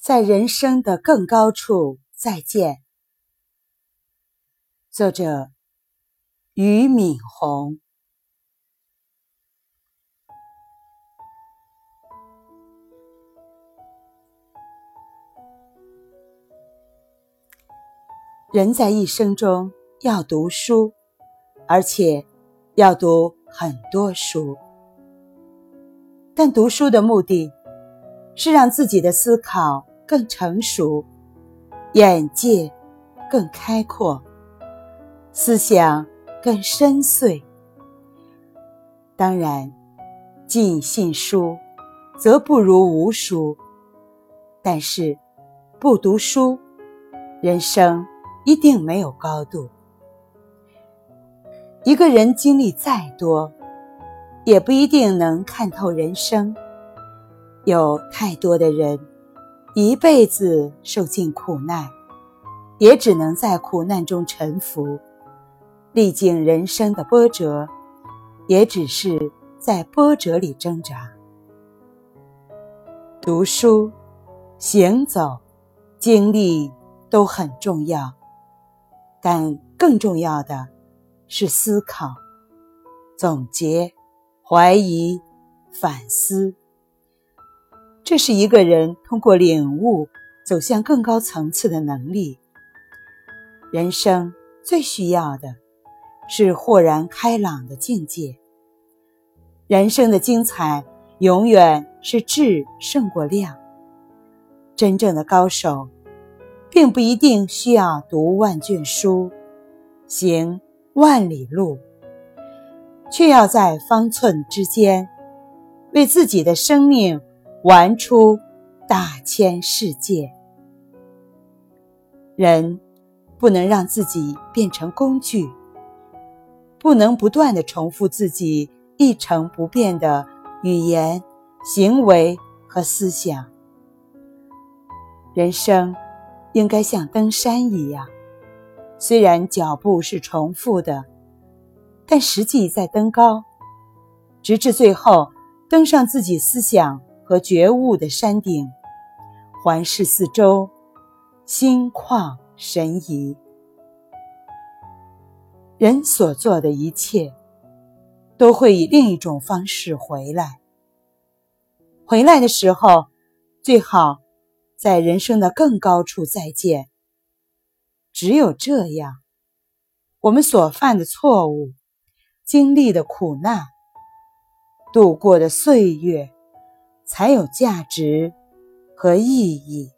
在人生的更高处再见。作者：俞敏洪。人在一生中要读书，而且要读很多书。但读书的目的，是让自己的思考更成熟，眼界更开阔，思想更深邃。当然，尽信书，则不如无书。但是，不读书，人生一定没有高度。一个人经历再多，也不一定能看透人生。有太多的人一辈子受尽苦难，也只能在苦难中沉浮；历经人生的波折，也只是在波折里挣扎。读书、行走、经历都很重要，但更重要的是思考、总结。怀疑、反思，这是一个人通过领悟走向更高层次的能力。人生最需要的是豁然开朗的境界。人生的精彩永远是质胜过量。真正的高手，并不一定需要读万卷书，行万里路。却要在方寸之间，为自己的生命玩出大千世界。人不能让自己变成工具，不能不断的重复自己一成不变的语言、行为和思想。人生应该像登山一样，虽然脚步是重复的。但实际在登高，直至最后登上自己思想和觉悟的山顶，环视四周，心旷神怡。人所做的一切，都会以另一种方式回来。回来的时候，最好在人生的更高处再见。只有这样，我们所犯的错误。经历的苦难，度过的岁月，才有价值和意义。